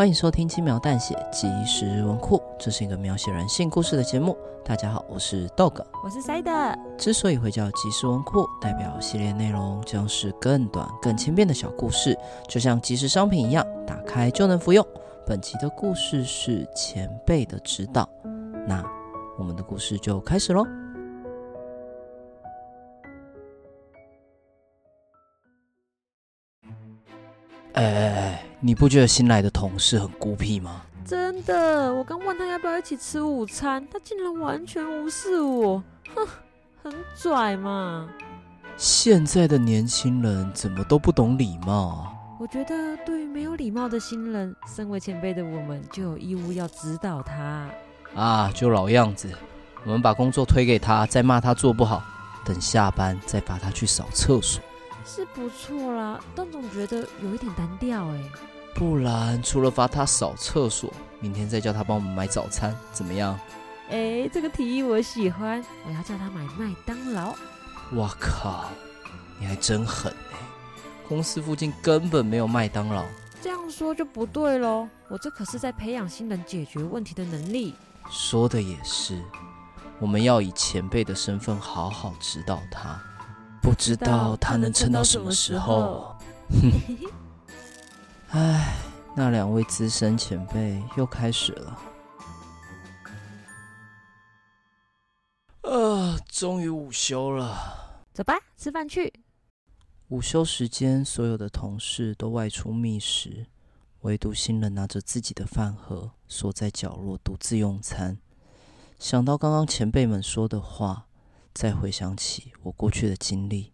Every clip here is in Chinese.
欢迎收听轻描淡写即时文库，这是一个描写人性故事的节目。大家好，我是 Dog，我是 Side。之所以会叫即时文库，代表系列内容将是更短、更轻便的小故事，就像即时商品一样，打开就能服用。本期的故事是前辈的指导，那我们的故事就开始喽。哎哎哎！你不觉得新来的同事很孤僻吗？真的，我刚问他要不要一起吃午餐，他竟然完全无视我，哼，很拽嘛。现在的年轻人怎么都不懂礼貌？我觉得对于没有礼貌的新人，身为前辈的我们就有义务要指导他。啊，就老样子，我们把工作推给他，再骂他做不好，等下班再罚他去扫厕所。是不错啦，但总觉得有一点单调哎。不然，除了罚他扫厕所，明天再叫他帮我们买早餐，怎么样？哎，这个提议我喜欢，我要叫他买麦当劳。我靠，你还真狠哎！公司附近根本没有麦当劳。这样说就不对喽，我这可是在培养新人解决问题的能力。说的也是，我们要以前辈的身份好好指导他。不知道他能撑到什么时候。哼，唉，那两位资深前辈又开始了。啊，终于午休了，走吧，吃饭去。午休时间，所有的同事都外出觅食，唯独新人拿着自己的饭盒，缩在角落独自用餐。想到刚刚前辈们说的话。再回想起我过去的经历，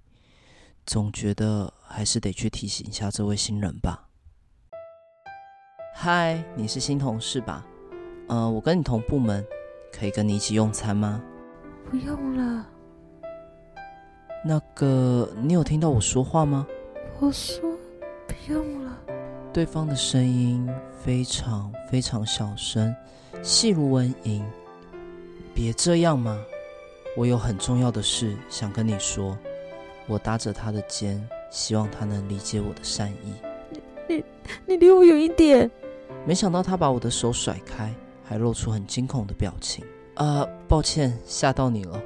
总觉得还是得去提醒一下这位新人吧。嗨，你是新同事吧？呃，我跟你同部门，可以跟你一起用餐吗？不用了。那个，你有听到我说话吗？我说不用了。对方的声音非常非常小声，细如蚊蝇。别这样嘛。我有很重要的事想跟你说，我搭着他的肩，希望他能理解我的善意。你你你离我远一点！没想到他把我的手甩开，还露出很惊恐的表情。啊、呃，抱歉吓到你了，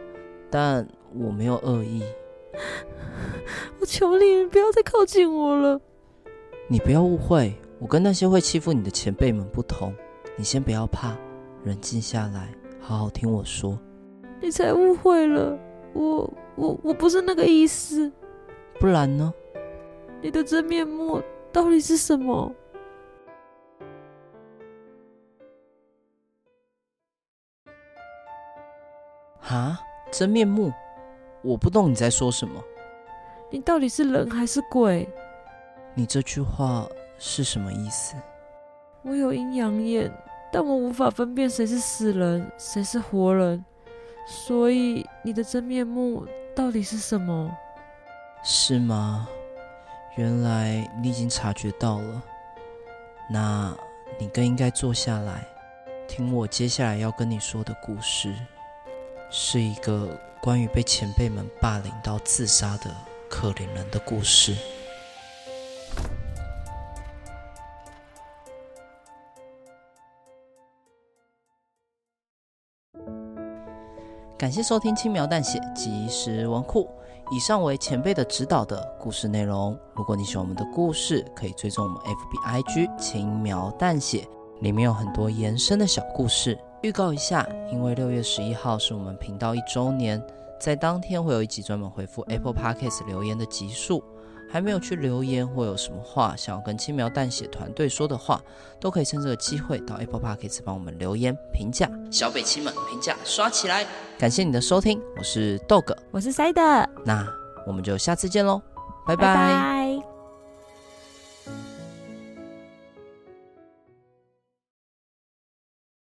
但我没有恶意。我求你不要再靠近我了。你不要误会，我跟那些会欺负你的前辈们不同。你先不要怕，冷静下来，好好听我说。你才误会了，我我我不是那个意思，不然呢？你的真面目到底是什么？啊，真面目？我不懂你在说什么。你到底是人还是鬼？你这句话是什么意思？我有阴阳眼，但我无法分辨谁是死人，谁是活人。所以你的真面目到底是什么？是吗？原来你已经察觉到了。那你更应该坐下来，听我接下来要跟你说的故事，是一个关于被前辈们霸凌到自杀的可怜人的故事。感谢收听轻描淡写即时文库，以上为前辈的指导的故事内容。如果你喜欢我们的故事，可以追踪我们 FB IG 轻描淡写，里面有很多延伸的小故事。预告一下，因为六月十一号是我们频道一周年，在当天会有一集专门回复 Apple Podcast 留言的集数。还没有去留言或有什么话想要跟轻描淡写团队说的话，都可以趁这个机会到 Apple Podcast 帮我们留言评价。小北亲们评价刷起来！感谢你的收听，我是 Dog，我是 Side，那我们就下次见喽，拜拜。拜拜。